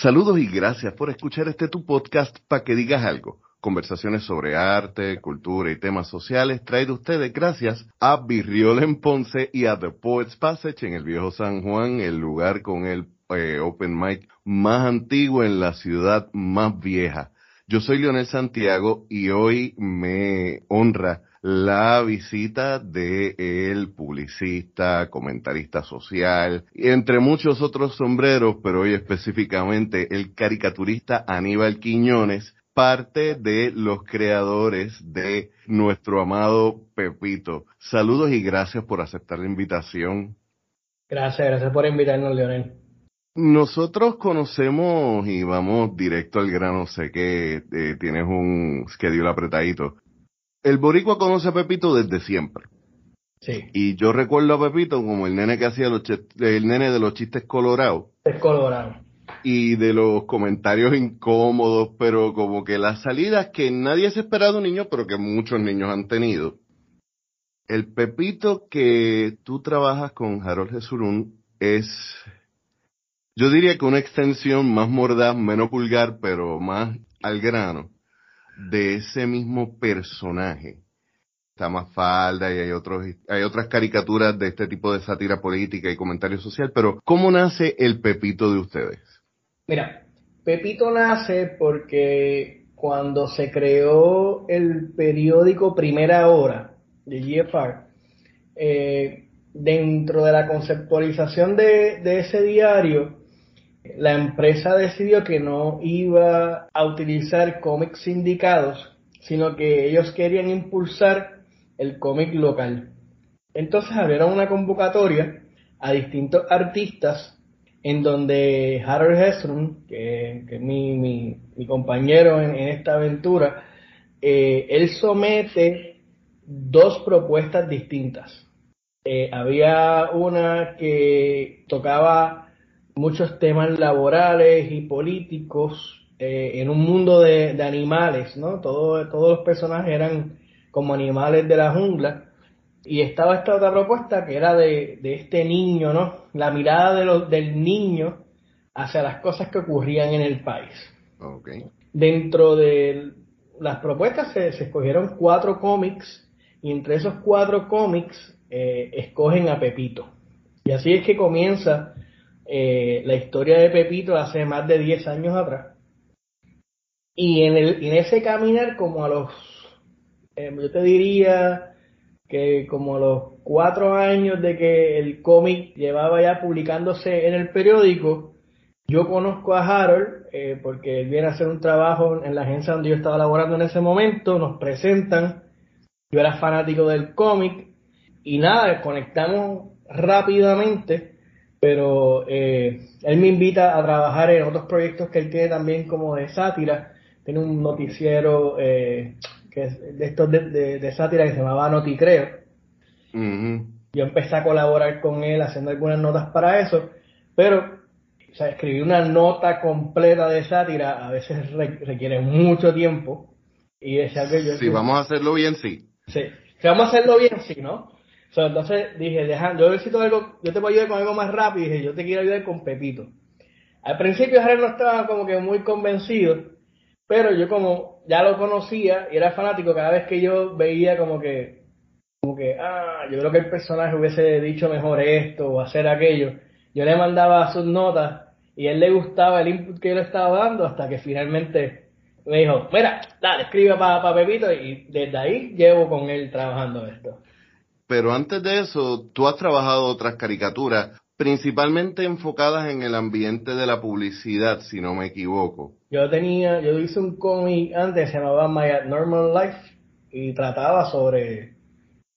Saludos y gracias por escuchar este tu podcast para que digas algo. Conversaciones sobre arte, cultura y temas sociales traído ustedes gracias a Virriol en Ponce y a The Poets Passage en el viejo San Juan, el lugar con el eh, open mic más antiguo en la ciudad más vieja. Yo soy Leonel Santiago y hoy me honra la visita de el publicista, comentarista social, entre muchos otros sombreros, pero hoy específicamente el caricaturista Aníbal Quiñones, parte de los creadores de nuestro amado Pepito. Saludos y gracias por aceptar la invitación. Gracias, gracias por invitarnos, Leonel. Nosotros conocemos y vamos directo al grano, sé que eh, tienes un schedule apretadito, el boricua conoce a Pepito desde siempre. Sí. Y yo recuerdo a Pepito como el nene que hacía los el nene de los chistes colorados. Es colorado. Y de los comentarios incómodos, pero como que las salidas que nadie se esperado de un niño, pero que muchos niños han tenido. El Pepito que tú trabajas con Harold Jesurún es, yo diría que una extensión más mordaz, menos pulgar, pero más al grano de ese mismo personaje. Está más falda y hay otros, hay otras caricaturas de este tipo de sátira política y comentario social, pero ¿cómo nace el Pepito de ustedes? Mira, Pepito nace porque cuando se creó el periódico Primera Hora de GFR, eh, dentro de la conceptualización de, de ese diario, la empresa decidió que no iba a utilizar cómics sindicados, sino que ellos querían impulsar el cómic local. Entonces abrieron una convocatoria a distintos artistas en donde Harold Hestrom, que, es mi, compañero en, esta aventura, eh, él somete dos propuestas distintas. Eh, había una que tocaba muchos temas laborales y políticos eh, en un mundo de, animales, ¿no? todos los personajes eran como animales de la jungla. Y estaba esta otra propuesta que era de, este niño, ¿no? La mirada de los, del niño hacia las cosas que ocurrían en el país. Dentro de las propuestas se, escogieron cuatro cómics y entre esos cuatro cómics eh, escogen a Pepito. Y así es que comienza eh, la historia de Pepito hace más de 10 años atrás. Y en, el, en ese caminar, como a los, eh, yo te diría que como a los cuatro años de que el cómic llevaba ya publicándose en el periódico, yo conozco a Harold eh, porque él viene a hacer un trabajo en la agencia donde yo estaba laborando en ese momento, nos presentan, yo era fanático del cómic y nada, conectamos rápidamente pero eh, él me invita a trabajar en otros proyectos que él tiene también como de sátira. Tiene un noticiero eh, que es de estos de, sátira que se llamaba Noticreo. Yo empecé a colaborar con él haciendo algunas notas para eso, pero o sea, escribir una nota completa de sátira a veces requiere mucho tiempo. Y es algo yo... Si vamos a hacerlo bien, sí. Sí, si vamos a hacerlo bien, sí, ¿no? Entonces dije, deja, yo necesito algo, yo te a ayudar con algo más rápido. Y dije, yo te quiero ayudar con Pepito. Al principio Jared no estaba como que muy convencido, pero yo como ya lo conocía y era fanático, cada vez que yo veía como que, como que, ah, yo creo que el personaje hubiese dicho mejor esto o hacer aquello, yo le mandaba sus notas y él le gustaba el input que yo le estaba dando hasta que finalmente me dijo, mira, dale, escribe para Pepito y desde ahí llevo con él trabajando esto. Pero antes de eso, tú has trabajado otras caricaturas, principalmente enfocadas en el ambiente de la publicidad, si no me equivoco. Yo tenía, yo hice un cómic antes, se llamaba My Normal Life, y trataba sobre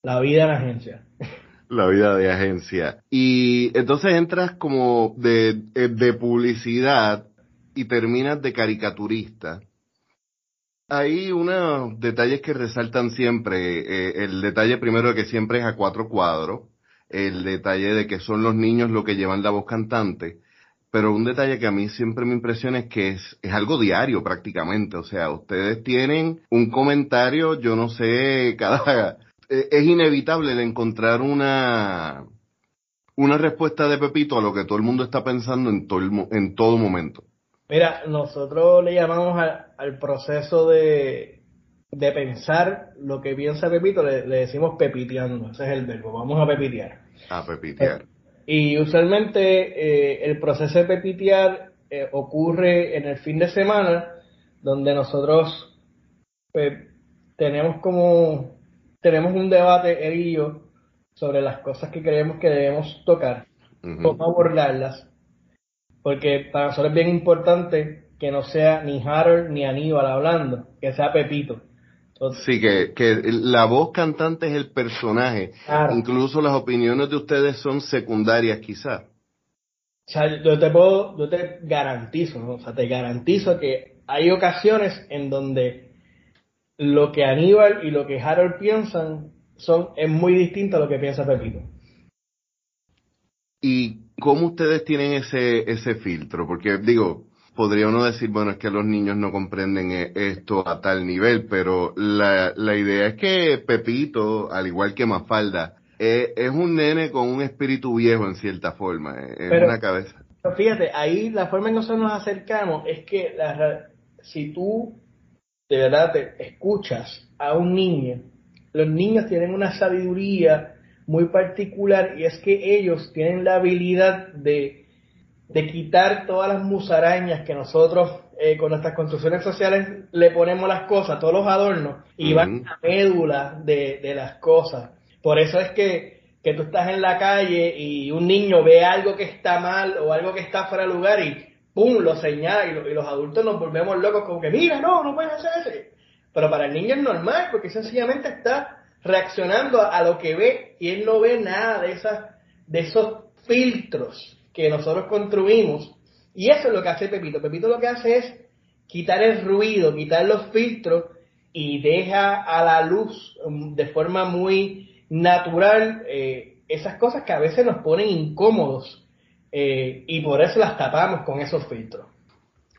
la vida en agencia. La vida de agencia. Y entonces entras como de, de publicidad y terminas de caricaturista hay unos detalles que resaltan siempre. Eh, el detalle primero de que siempre es a cuatro cuadros. El detalle de que son los niños los que llevan la voz cantante. Pero un detalle que a mí siempre me impresiona es que es, es algo diario prácticamente. O sea, ustedes tienen un comentario, yo no sé, cada... Eh, es inevitable el encontrar una, una respuesta de Pepito a lo que todo el mundo está pensando en todo, en todo momento. Mira, nosotros le llamamos al proceso de, de pensar lo que piensa Pepito, le, decimos pepiteando, ese es el verbo, vamos a pepitear. A pepitear. Y usualmente eh, el proceso de pepitear eh, ocurre en el fin de semana, donde nosotros pues, tenemos como, tenemos un debate, él sobre las cosas que creemos que debemos tocar, cómo abordarlas, porque para nosotros es bien importante que no sea ni Harold ni Aníbal hablando, que sea Pepito. sí, que, que, la voz cantante es el personaje. Incluso las opiniones de ustedes son secundarias quizás. O sea, yo te puedo, yo te garantizo, o sea, te garantizo que hay ocasiones en donde lo que Aníbal y lo que Harold piensan son, es muy distinto a lo que piensa Pepito. ¿Y cómo ustedes tienen ese, ese filtro? Porque digo, podría uno decir, bueno, es que los niños no comprenden e, esto a tal nivel, pero la, la idea es que Pepito, al igual que Mafalda, es, es un nene con un espíritu viejo en cierta forma, es una cabeza. Pero fíjate, ahí la forma en que nosotros nos acercamos es que la, si tú de verdad te escuchas a un niño, los niños tienen una sabiduría muy particular y es que ellos tienen la habilidad de, de quitar todas las musarañas que nosotros eh, con nuestras construcciones sociales le ponemos las cosas, todos los adornos, y van a médula de, de, las cosas. Por eso es que, que tú estás en la calle y un niño ve algo que está mal o algo que está fuera de lugar y ¡pum! lo señala y, los adultos nos volvemos locos como que mira, no, no puedes hacer eso. Pero para el niño es normal porque sencillamente está reaccionando a, lo que ve y él no ve nada de, esas, de esos filtros que nosotros construimos. Y eso es lo que hace Pepito. Pepito lo que hace es quitar el ruido, quitar los filtros y deja a la luz um, de forma muy natural eh, esas cosas que a veces nos ponen incómodos eh, y por eso las tapamos con esos filtros.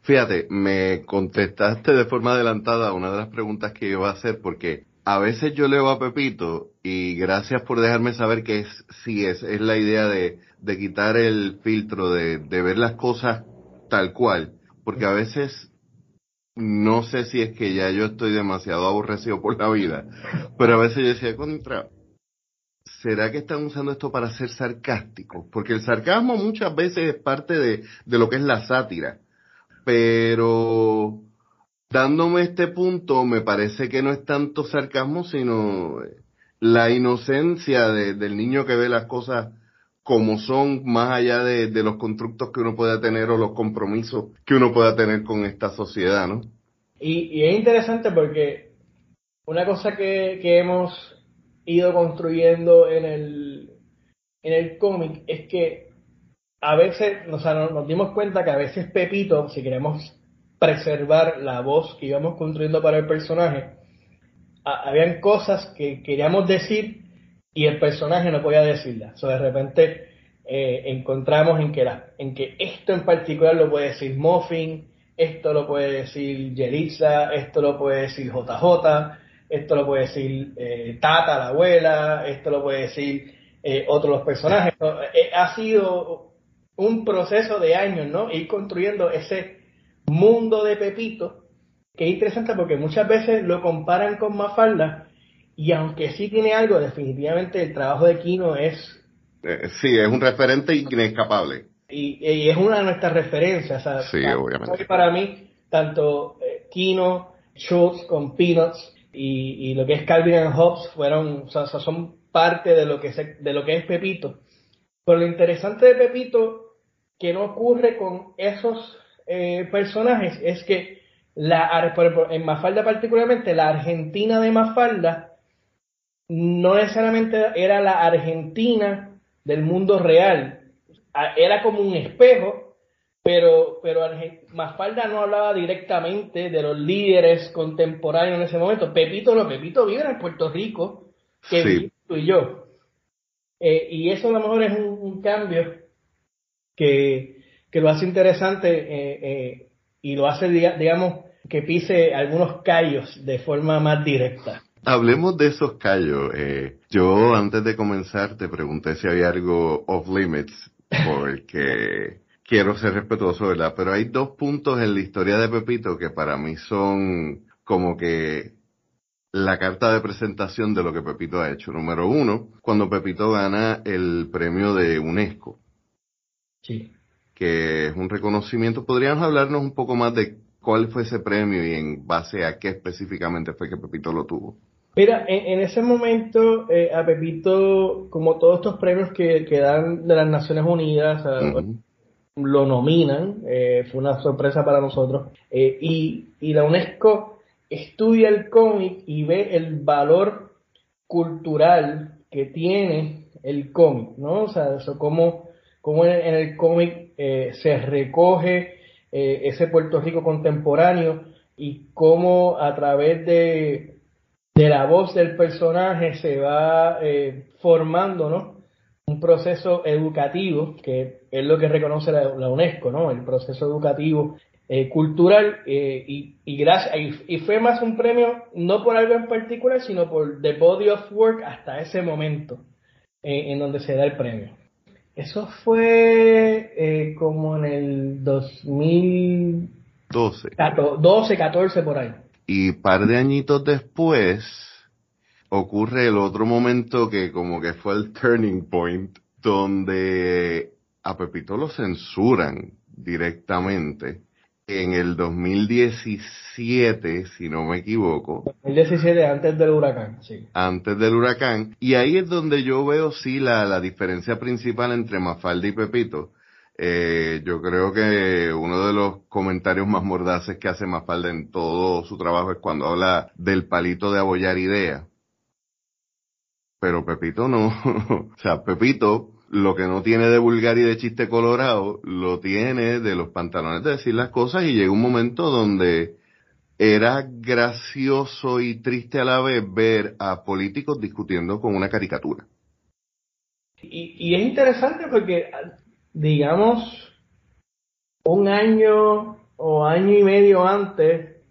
Fíjate, me contestaste de forma adelantada una de las preguntas que iba a hacer porque a veces yo leo a Pepito y gracias por dejarme saber que es, sí es, es la idea de, de quitar el filtro, de, de ver las cosas tal cual, porque a veces no sé si es que ya yo estoy demasiado aborrecido por la vida, pero a veces yo decía, contra, ¿será que están usando esto para ser sarcásticos? Porque el sarcasmo muchas veces es parte de, de lo que es la sátira, pero dándome este punto, me parece que no es tanto sarcasmo, sino la inocencia del niño que ve las cosas como son, más allá de, los constructos que uno pueda tener o los compromisos que uno pueda tener con esta sociedad, ¿no? Y, es interesante porque una cosa que, hemos ido construyendo en el, en el cómic es que a veces, o sea, nos dimos cuenta que a veces Pepito, si queremos preservar la voz que íbamos construyendo para el personaje, habían cosas que queríamos decir y el personaje no podía decirlas. O de repente eh, encontramos en que, en que esto en particular lo puede decir Muffin, esto lo puede decir Yelitza, esto lo puede decir JJ, esto lo puede decir eh, Tata, la abuela, esto lo puede decir eh, otros personajes. ha sido un proceso de años, ¿no? Ir construyendo ese mundo de Pepito, que es interesante porque muchas veces lo comparan con Mafalda, y aunque sí tiene algo, definitivamente el trabajo de Kino es... Eh, sí, es un referente inescapable. Y, es una de nuestras referencias. sí, obviamente. Para mí, tanto eh, Kino, Schultz con Peanuts y, lo que es Calvin and Hobbes fueron, o sea, son parte de lo que de lo que es Pepito. Pero lo interesante de Pepito que no ocurre con esos eh, personajes es que la, en Mafalda particularmente, la Argentina de Mafalda no necesariamente era la Argentina del mundo real, era como un espejo, pero, pero Mafalda no hablaba directamente de los líderes contemporáneos en ese momento. Pepito no, Pepito vive en Puerto Rico, que tú y yo. Eh, y eso a lo mejor es un cambio que, que lo hace interesante eh, eh, y lo hace, digamos, que pise algunos callos de forma más directa. Hablemos de esos callos. Eh, yo antes de comenzar te pregunté si había algo off limits, porque quiero ser respetuoso, ¿verdad? Pero hay dos puntos en la historia de Pepito que para mí son como que la carta de presentación de lo que Pepito ha hecho. Número uno, cuando Pepito gana el premio de UNESCO. Sí. Que es un reconocimiento. ¿Podríamos hablarnos un poco más de cuál fue ese premio y en base a qué específicamente fue que Pepito lo tuvo? Mira, en, ese momento eh, a Pepito, como todos estos premios que, que dan de las Naciones Unidas, lo nominan, eh, fue una sorpresa para nosotros, eh, y, y la UNESCO estudia el cómic y ve el valor cultural que tiene el cómic, ¿no? O sea, eso como, como en, el cómic eh, se recoge eh, ese Puerto Rico contemporáneo y cómo a través de, de la voz del personaje se va eh, formando, ¿no? Un proceso educativo, que es lo que reconoce la, UNESCO, ¿no? El proceso educativo eh, cultural y, gracias, fue más un premio no por algo en particular, sino por the body of work hasta ese momento en donde se da el premio. Eso fue como en el 2012. 12, 14 por ahí. Y par de añitos después ocurre el otro momento que como que fue el turning point donde a Pepito lo censuran directamente en el 2017, si no me equivoco. 2017, antes del huracán, sí. Antes del huracán. Y ahí es donde yo veo, sí, la, la diferencia principal entre Mafalda y Pepito. Eh, yo creo que uno de los comentarios más mordaces que hace Mafalda en todo su trabajo es cuando habla del palito de abollar ideas. Pero Pepito no. o sea, Pepito lo que no tiene de vulgar y de chiste colorado, lo tiene de los pantalones de decir las cosas y llega un momento donde era gracioso y triste a la vez ver a políticos discutiendo con una caricatura. Y, es interesante porque, digamos, un año o año y medio antes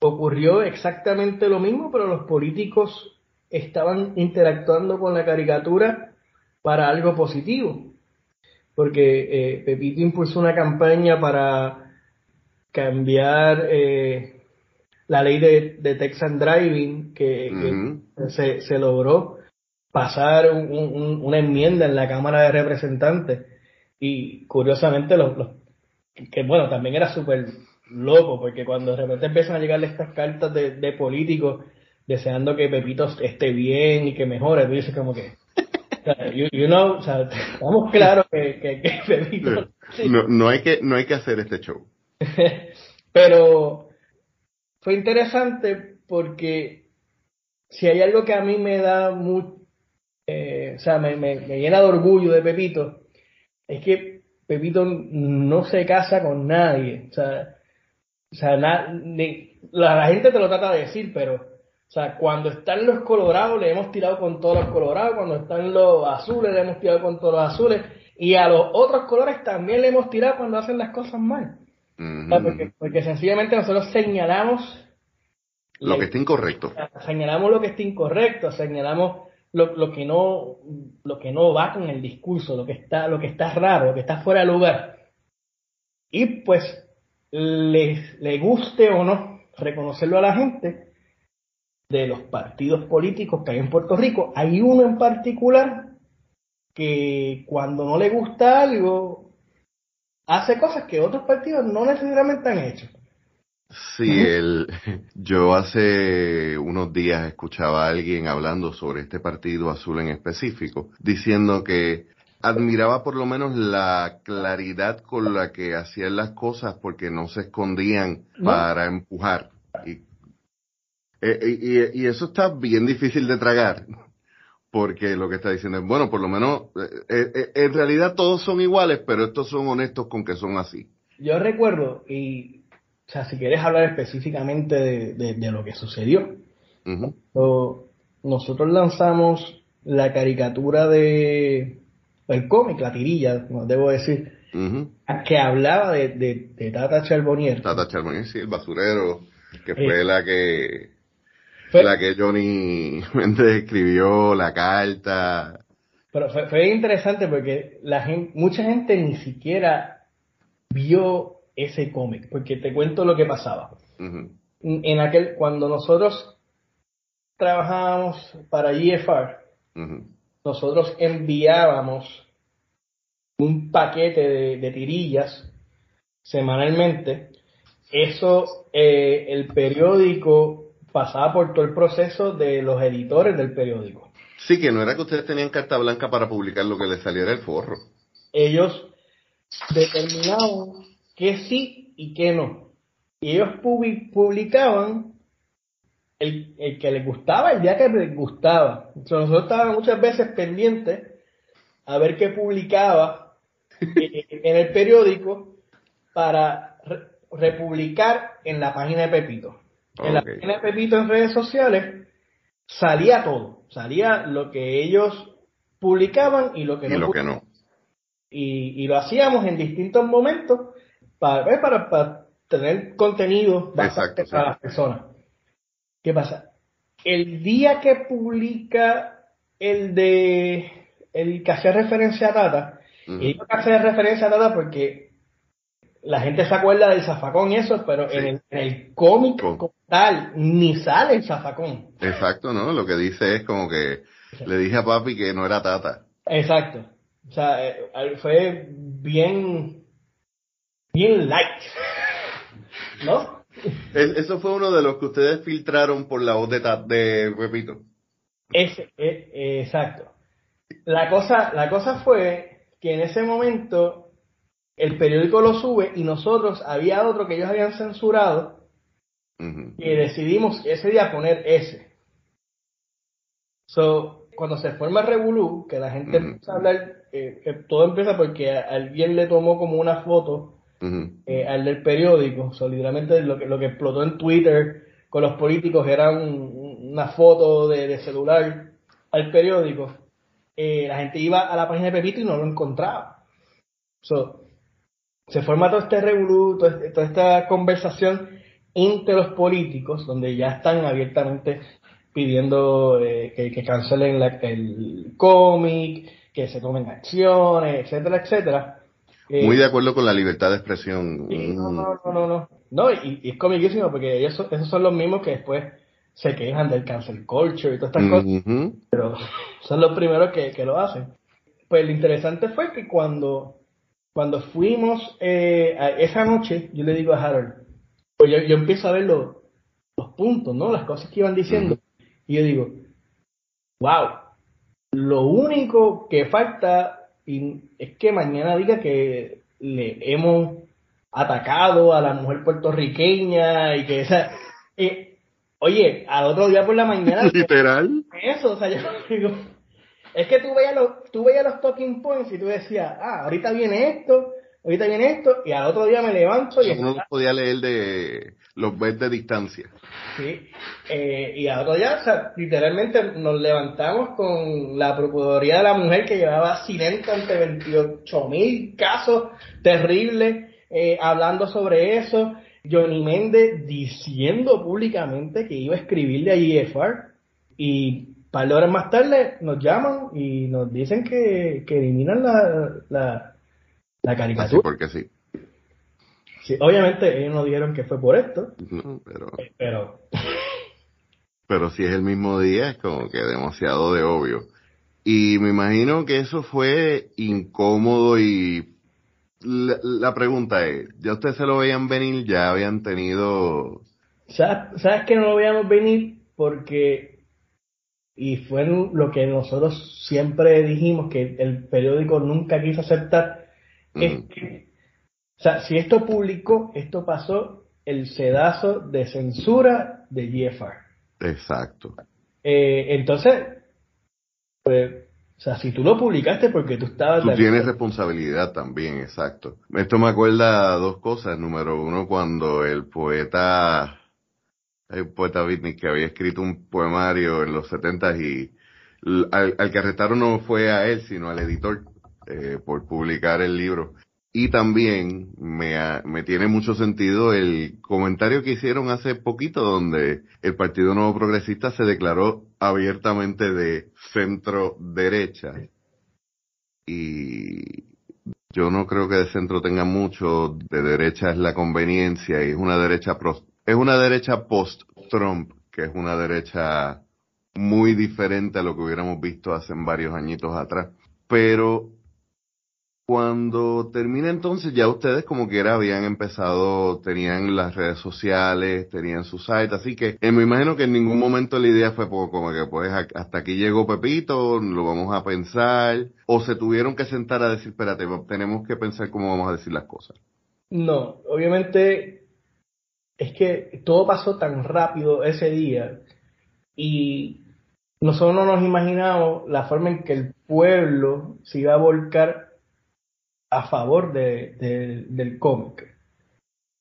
ocurrió exactamente lo mismo, pero los políticos estaban interactuando con la caricatura para algo positivo. Porque eh, Pepito impulsó una campaña para cambiar eh, la ley de, de Texan Driving, que, se, se, logró pasar una enmienda en la Cámara de Representantes. Y curiosamente, los, que bueno, también era súper loco, porque cuando de repente empiezan a llegarle estas cartas de, de políticos deseando que Pepito esté bien y que mejore, tú dices como que, you, know, o sea, estamos claros que, que, no, no, hay que no hay que hacer este show. Pero fue interesante porque si hay algo que a mí me da mucho, eh, o sea, me, me, llena de orgullo de Pepito, es que Pepito no se casa con nadie. O sea, o sea la, la, gente te lo trata de decir, pero o sea, cuando están los colorados le hemos tirado con todos los colorados, cuando están los azules le hemos tirado con todos los azules, y a los otros colores también le hemos tirado cuando hacen las cosas mal. porque, sencillamente nosotros señalamos lo que está incorrecto. Señalamos lo que está incorrecto, señalamos lo, lo, que no lo que no va con el discurso, lo que está lo que está raro, lo que está fuera de lugar. Y pues les le guste o no reconocerlo a la gente, de los partidos políticos que hay en Puerto Rico, hay uno en particular que cuando no le gusta algo, hace cosas que otros partidos no necesariamente han hecho. Sí, el, yo hace unos días escuchaba a alguien hablando sobre este partido azul en específico, diciendo que admiraba por lo menos la claridad con la que hacían las cosas porque no se escondían para empujar. Y eh, y, eso está bien difícil de tragar, porque lo que está diciendo es, bueno, por lo menos, eh, eh, en realidad todos son iguales, pero estos son honestos con que son así. Yo recuerdo, y, o sea, si quieres hablar específicamente de, lo que sucedió, nosotros lanzamos la caricatura de, el cómic, la tirilla, debo decir, que hablaba de, Tata Charbonnier. Tata Charbonnier, sí, el basurero, que fue la que la que Johnny Méndez escribió, la carta. Pero fue, interesante porque la gente, mucha gente ni siquiera vio ese cómic, porque te cuento lo que pasaba. En aquel, cuando nosotros trabajábamos para GFR, nosotros enviábamos un paquete de, tirillas semanalmente. Eso, eh, el periódico pasaba por todo el proceso de los editores del periódico. Sí, que no era que ustedes tenían carta blanca para publicar lo que les saliera el forro. Ellos determinaban que sí y que no. Y ellos publicaban el, que les gustaba el día que les gustaba. nosotros estábamos muchas veces pendientes a ver qué publicaba en el periódico para republicar en la página de Pepito. En la página de Pepito en redes sociales salía todo. Salía lo que ellos publicaban y lo que y Lo que no. Y, lo hacíamos en distintos momentos para, para, tener contenido bastante para las personas. ¿Qué pasa? El día que publica el de el que hace referencia a Tata, y digo que hace referencia a Tata porque la gente se acuerda del zafacón y eso, pero en el, cómic tal ni sale el zafacón. Exacto, ¿no? Lo que dice es como que le dije a papi que no era Tata. Exacto. O sea, eh, fue bien, bien light. ¿No? Eso fue uno de los que ustedes filtraron por la voz de, de Pepito. Ese, e, exacto. La cosa, la cosa fue que en ese momento el periódico lo sube y nosotros había otro que ellos habían censurado y decidimos ese día poner ese. So, cuando se forma Revolú, que la gente empieza a hablar, eh, todo empieza porque alguien le tomó como una foto eh, al del periódico. So, literalmente lo que, lo que explotó en Twitter con los políticos era una foto de, celular al periódico. Eh, la gente iba a la página de Pepito y no lo encontraba. So, se forma todo este revolú, este, toda esta conversación entre los políticos, donde ya están abiertamente pidiendo eh, que, cancelen el cómic, que se tomen acciones, etcétera, etcétera. Eh, Muy de acuerdo con la libertad de expresión. no, no, no, no, no. y, es comiquísimo porque esos, esos son los mismos que después se quejan del cancel culture y todas estas cosas, pero son los primeros que, que lo hacen. Pues lo interesante fue que cuando cuando fuimos eh, esa noche, yo le digo a Harold, pues yo, empiezo a ver los, puntos, ¿no? Las cosas que iban diciendo. Y yo digo, wow, lo único que falta es que mañana diga que le hemos atacado a la mujer puertorriqueña y que esa... Eh, oye, al otro día por la mañana... Literal. Eso, o sea, yo digo, es que tú veías, los, tú veías los talking points y tú decías, ah, ahorita viene esto, ahorita viene esto, y al otro día me levanto y... Uno podía leer de los bets de distancia. Sí, eh, y al otro día, o sea, literalmente nos levantamos con la Procuraduría de la Mujer que llevaba silencio ante 28 mil casos terribles, eh, hablando sobre eso. Johnny Méndez diciendo públicamente que iba a escribirle a IFR y par de horas más tarde nos llaman y nos dicen que, eliminan la, la, la caricatura. porque sí. sí. Obviamente ellos no dijeron que fue por esto. pero... Eh, pero... pero si es el mismo día es como que demasiado de obvio. Y me imagino que eso fue incómodo y la, la pregunta es, ¿ya ustedes se lo veían venir? ¿Ya habían tenido...? ¿Sabes, ¿Sabes que no lo veíamos venir? Porque y fue lo que nosotros siempre dijimos que el periódico nunca quiso aceptar, es que, o sea, si esto publicó, esto pasó el sedazo de censura de GFR. Exacto. Eh, entonces, pues, o sea, si tú lo publicaste porque tú estabas... Tú tienes responsabilidad también, exacto. Esto me acuerda dos cosas. Número uno, cuando el poeta hay poeta beatnik que había escrito un poemario en los 70 y al, que arrestaron no fue a él, sino al editor eh, por publicar el libro. Y también me, me tiene mucho sentido el comentario que hicieron hace poquito donde el Partido Nuevo Progresista se declaró abiertamente de centro derecha. Y Yo no creo que de centro tenga mucho, de derecha es la conveniencia y es una derecha es una derecha post-Trump, que es una derecha muy diferente a lo que hubiéramos visto hace varios añitos atrás. Pero cuando termina entonces, ya ustedes como quiera habían empezado, tenían las redes sociales, tenían su site, así que eh, me imagino que en ningún momento la idea fue como que pues hasta aquí llegó Pepito, lo vamos a pensar, o se tuvieron que sentar a decir, espérate, tenemos que pensar cómo vamos a decir las cosas. No, obviamente es que todo pasó tan rápido ese día y nosotros no nos imaginamos la forma en que el pueblo se iba a volcar a favor de, del cómic.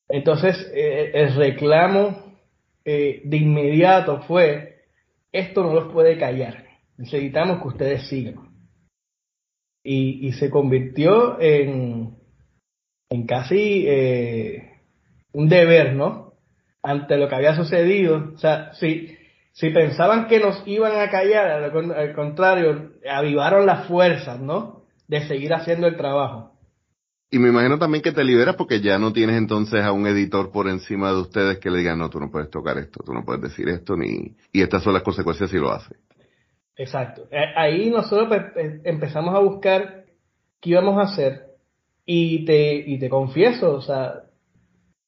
Entonces, eh, el reclamo eh, de inmediato fue, esto no los puede callar, necesitamos que ustedes sigan. Y, se convirtió en, en casi eh, un deber, ¿no? Ante lo que había sucedido. O sea, si, si pensaban que nos iban a callar, al, contrario, avivaron las fuerzas, ¿no? De seguir haciendo el trabajo. Y me imagino también que te liberas porque ya no tienes entonces a un editor por encima de ustedes que le digan, no, tú no puedes tocar esto, tú no puedes decir esto, ni y estas son las consecuencias si lo hace. Exacto. Ahí nosotros pues, eh, empezamos a buscar qué íbamos a hacer y te, y te confieso, o sea,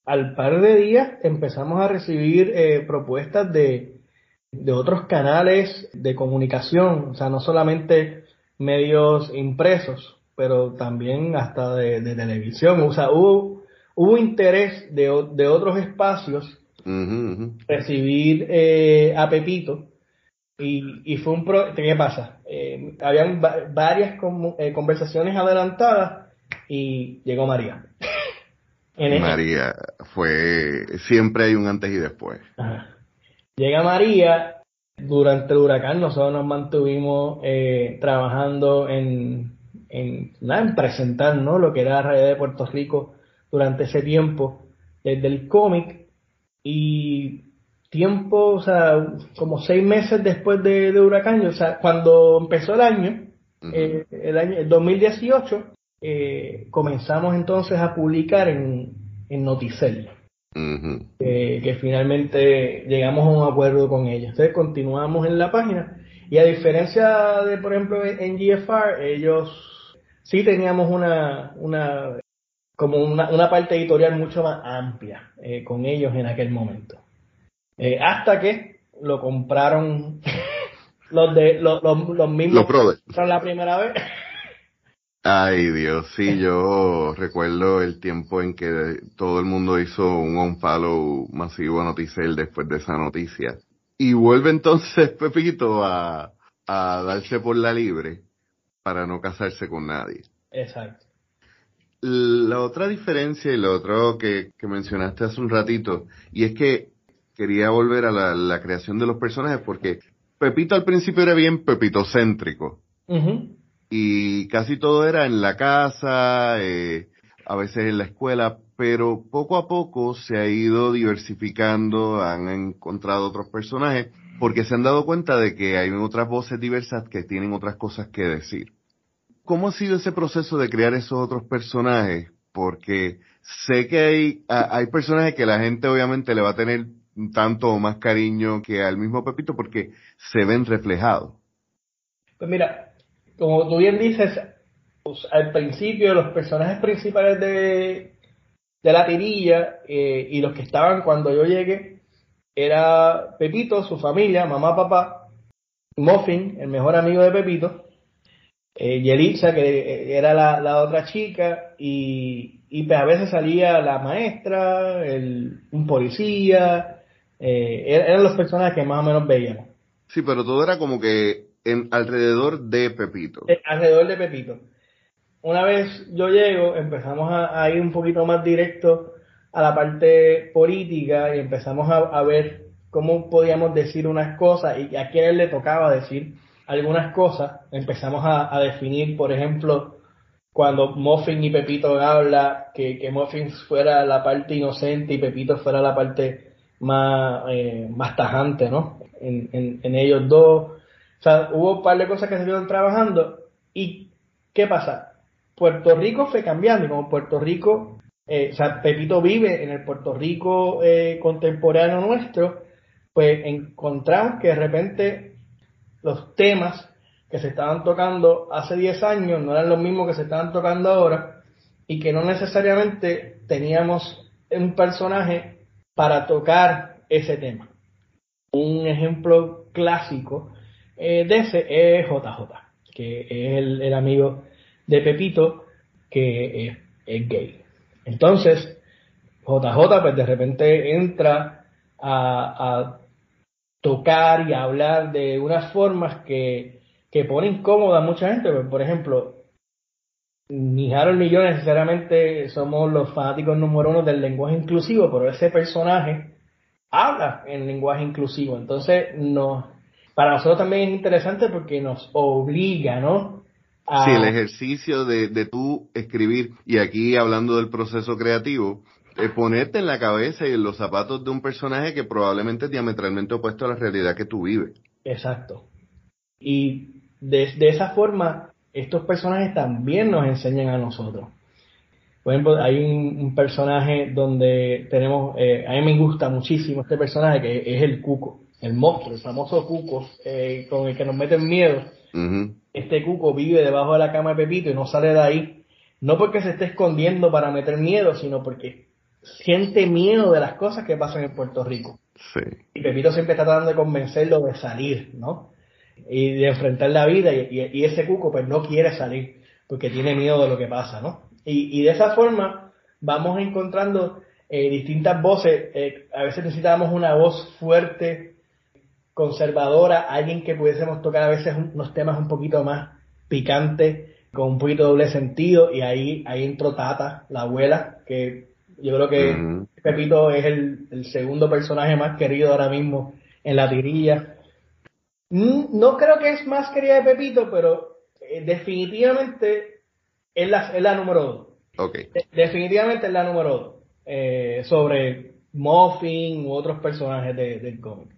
al par de días empezamos a recibir eh, propuestas de, de otros canales de comunicación, o sea, no solamente medios impresos, pero también hasta de, televisión. O sea, hubo, hubo interés de, de otros espacios recibir eh, a Pepito. Y, y fue un pro ¿qué pasa? Eh, habían varias eh, conversaciones adelantadas y llegó María. María fue, siempre hay un antes y después. Llega María, durante el huracán nosotros nos mantuvimos trabajando en, en, en presentar ¿no? lo que era la realidad de Puerto Rico durante ese tiempo, desde el cómic y tiempo, o sea, como seis meses después de, Huracán, o sea, cuando empezó el año, eh, el año el 2018, eh, comenzamos entonces a publicar en, en Noticel. que finalmente llegamos a un acuerdo con ellos. Entonces continuamos en la página y a diferencia de, por ejemplo, en GFR, ellos sí teníamos una, una como una, una parte editorial mucho más amplia eh, con ellos en aquel momento. Eh, hasta que lo compraron los de los, los, mismos los la primera vez. Ay Dios, sí, yo recuerdo el tiempo en que todo el mundo hizo un on-follow masivo a Noticel después de esa noticia. Y vuelve entonces Pepito a, a darse por la libre para no casarse con nadie. Exacto. La otra diferencia y lo otro que, mencionaste hace un ratito, y es que quería volver a la, creación de los personajes porque Pepito al principio era bien pepitocéntrico. Y casi todo era en la casa, eh, a veces en la escuela, pero poco a poco se ha ido diversificando, han encontrado otros personajes, porque se han dado cuenta de que hay otras voces diversas que tienen otras cosas que decir. ¿Cómo ha sido ese proceso de crear esos otros personajes? Porque sé que hay, hay personajes que la gente obviamente le va a tener tanto o más cariño que al mismo Pepito porque se ven reflejados. Pues mira, como tú bien dices, pues, al principio los personajes principales de, de la tirilla eh, y los que estaban cuando yo llegué era Pepito, su familia, mamá, papá, Muffin, el mejor amigo de Pepito, eh, que era la, otra chica, y, y pues a veces salía la maestra, el, un policía, eh, er, eran los personajes que más o menos veíamos. Sí, pero todo era como que en, alrededor de Pepito. Eh, alrededor de Pepito. Una vez yo llego, empezamos a, ir un poquito más directo a la parte política y empezamos a, ver cómo podíamos decir unas cosas y a quién le tocaba decir algunas cosas, empezamos a, definir, por ejemplo, cuando Muffin y Pepito habla, que, que Muffin fuera la parte inocente y Pepito fuera la parte más, eh, más tajante, ¿no? En, en, ellos dos. Sea, hubo un par de cosas que se fueron trabajando. ¿Y qué pasa? Puerto Rico fue cambiando como Puerto Rico, eh, o sea, Pepito vive en el Puerto Rico eh, contemporáneo nuestro, pues encontramos que de repente los temas que se estaban tocando hace 10 años no eran los mismos que se estaban tocando ahora y que no necesariamente teníamos un personaje para tocar ese tema. Un ejemplo clásico eh, de ese es JJ, que es el, amigo de Pepito que es, gay. Entonces, JJ pues de repente entra a, tocar y a hablar de unas formas que, que pone incómoda a mucha gente. Pues, por ejemplo, ni Harold ni yo necesariamente somos los fanáticos número uno del lenguaje inclusivo, pero ese personaje habla en lenguaje inclusivo. Entonces, nos, para nosotros también es interesante porque nos obliga, ¿no? Sí, el ejercicio de, de tú escribir, y aquí hablando del proceso creativo, eh, ponerte en la cabeza y en los zapatos de un personaje que probablemente es diametralmente opuesto a la realidad que tú vives. Exacto. Y de, de esa forma, estos personajes también nos enseñan a nosotros. Por ejemplo, hay un, personaje donde tenemos, eh, a mí me gusta muchísimo este personaje que es el Cuco, el monstruo, el famoso Cuco, eh, con el que nos meten miedo. Este Cuco vive debajo de la cama de Pepito y no sale de ahí, no porque se esté escondiendo para meter miedo, sino porque siente miedo de las cosas que pasan en Puerto Rico. Y Pepito siempre está tratando de convencerlo de salir, ¿no? Y de enfrentar la vida y ese Cuco pues no quiere salir porque tiene miedo de lo que pasa, ¿no? Y, de esa forma vamos encontrando eh, distintas voces. Eh, a veces necesitábamos una voz fuerte, conservadora, alguien que pudiésemos tocar a veces unos temas un poquito más picantes, con un poquito de doble sentido. Y ahí, ahí entró Tata, la abuela, que yo creo que Pepito es el, segundo personaje más querido ahora mismo en la tirilla. Mm, no creo que es más querida de Pepito, pero eh, definitivamente es la, número dos. Okay. definitivamente es la número dos. Eh, sobre Muffin u otros personajes del cómic.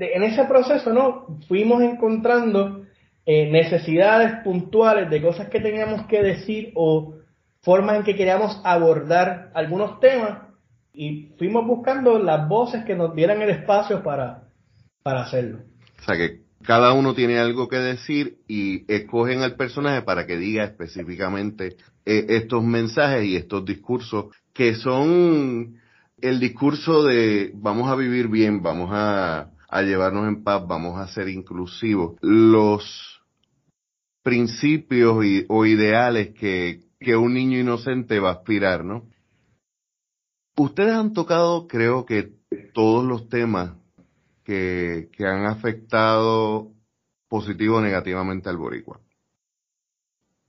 En ese proceso, ¿no? Fuimos encontrando eh, necesidades puntuales de cosas que teníamos que decir o formas en que queríamos abordar algunos temas y fuimos buscando las voces que nos dieran el espacio para, para hacerlo. O sea que cada uno tiene algo que decir y escogen al personaje para que diga específicamente eh, estos mensajes y estos discursos que son el discurso de vamos a vivir bien, vamos a, llevarnos en paz, vamos a ser inclusivos. Los principios o ideales que, que un niño inocente va a aspirar, ¿no? Ustedes han tocado, creo que todos los temas que, han afectado positivo o negativamente al boricua.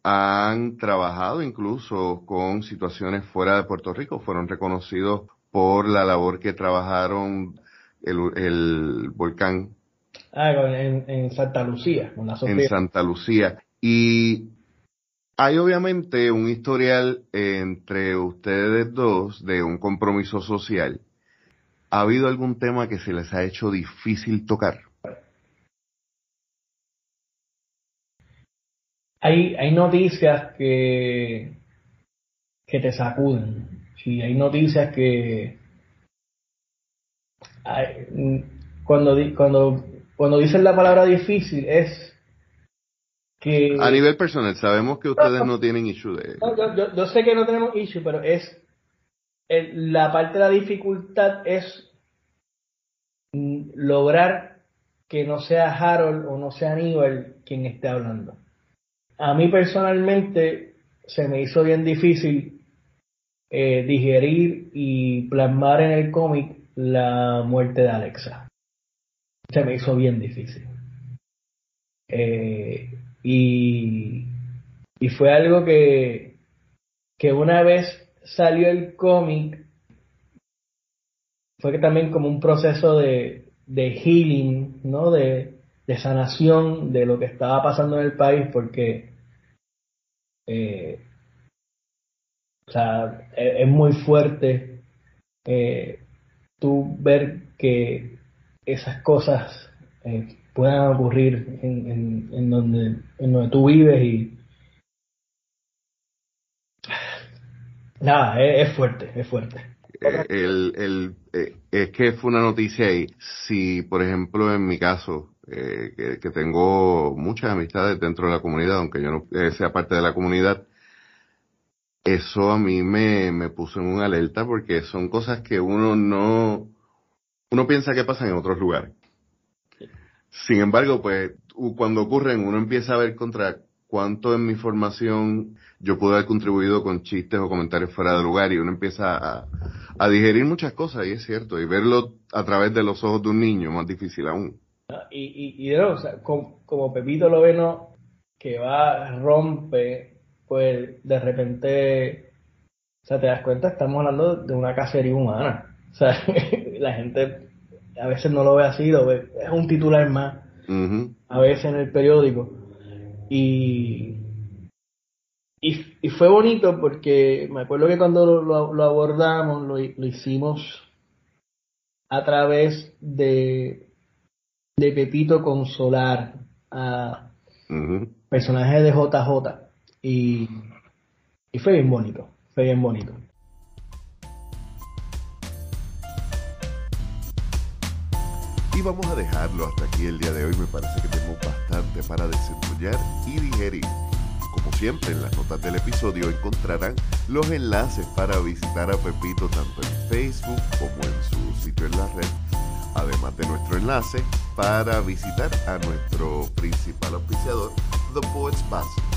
Han trabajado incluso con situaciones fuera de Puerto Rico, fueron reconocidos por la labor que trabajaron el, volcán. Ah, en, Santa Lucía, En Santa Lucía. Y hay obviamente un historial entre ustedes dos de un compromiso social ¿Ha habido algún tema que se les ha hecho difícil tocar? Hay, hay noticias que, que te sacuden. Sí, hay noticias que cuando, cuando, cuando dicen la palabra difícil es que... A nivel personal, sabemos que ustedes no, tienen issue de... yo, yo, sé que no tenemos issue, pero es la parte de la dificultad es lograr que no sea Harold o no sea Aníbal quien esté hablando. A mí personalmente se me hizo bien difícil eh, digerir y plasmar en el cómic la muerte de Alexa. Se me hizo bien difícil. Eh, y, y fue algo que, que una vez salió el cómic, fue que también como un proceso de, de healing, ¿no? De, de, sanación de lo que estaba pasando en el país, porque eh, o sea, e, es, muy fuerte eh, tú ver que esas cosas eh, puedan ocurrir en, en, en, donde, en donde tú vives y, Nada, es, fuerte, es fuerte. Eh, el, el, eh, es que fue una noticia ahí. Si, por ejemplo, en mi caso, que, que, tengo muchas amistades dentro de la comunidad, aunque yo no sea parte de la comunidad, eso a mí me, me puso en una alerta porque son cosas que uno no, uno piensa que pasan en otros lugares. Sin embargo, pues cuando ocurren, uno empieza a ver contra cuánto en mi formación yo pude haber contribuido con chistes o comentarios fuera de lugar y uno empieza a, a digerir muchas cosas y es cierto, y verlo a través de los ojos de un niño más difícil aún. Ah, y, y, y de nuevo, o sea, como, como, Pepito lo ve, ¿no? que va, rompe, pues de repente, o sea, te das cuenta, estamos hablando de una cacería humana. O sea, la gente a veces no lo ve así, lo ve, es un titular más, a veces en el periódico. Y, y, fue bonito porque me acuerdo que cuando lo, abordamos, lo, hicimos a través de, de Pepito Consolar a personajes de JJ. Y, fue bien bonito, fue bien bonito. Y vamos a dejarlo hasta aquí el día de hoy. Me parece que tenemos bastante para desarrollar y digerir. Como siempre, en las notas del episodio encontrarán los enlaces para visitar a Pepito tanto en Facebook como en su sitio en la red, además de nuestro enlace para visitar a nuestro principal auspiciador, The Poets Passage.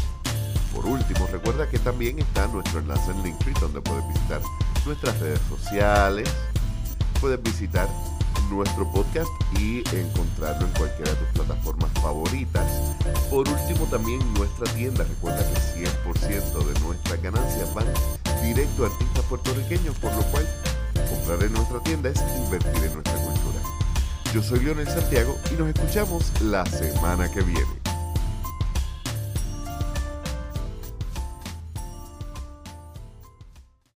Por último, recuerda que también está nuestro enlace en Linktree donde puedes visitar nuestras redes sociales, puedes visitar nuestro podcast y encontrarlo en cualquiera de tus plataformas favoritas. Por último, también nuestra tienda. Recuerda que 100% de nuestras ganancias van directo a artistas puertorriqueños, por lo cual comprar en nuestra tienda es invertir en nuestra cultura. Yo soy Leonel Santiago y nos escuchamos la semana que viene.